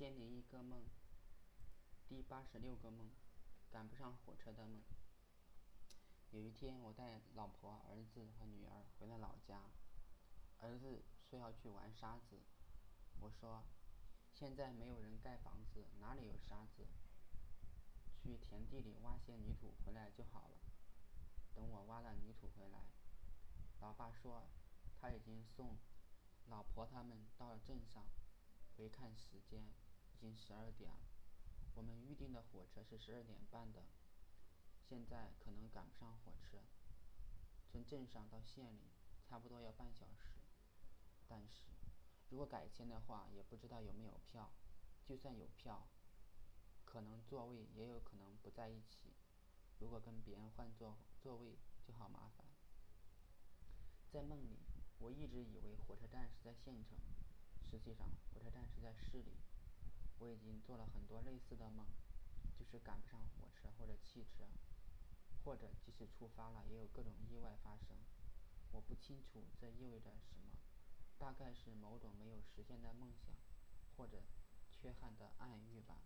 千零一个梦，第八十六个梦，赶不上火车的梦。有一天，我带老婆、儿子和女儿回了老家。儿子说要去玩沙子，我说：“现在没有人盖房子，哪里有沙子？去田地里挖些泥土回来就好了。”等我挖了泥土回来，老爸说他已经送老婆他们到了镇上。回看时间，经十二点了。我们预定的火车是十二点半的，现在可能赶不上火车。从镇上到县里，差不多要半小时。但是，如果改签的话，也不知道有没有票。就算有票，可能座位也有可能不在一起。如果跟别人换座座位，就好麻烦。在梦里，我一直以为火车站是在县城，实际上火车站是在市里。我已经做了很多类似的梦，就是赶不上火车或者汽车，或者即使出发了，也有各种意外发生。我不清楚这意味着什么，大概是某种没有实现的梦想，或者缺憾的暗喻吧。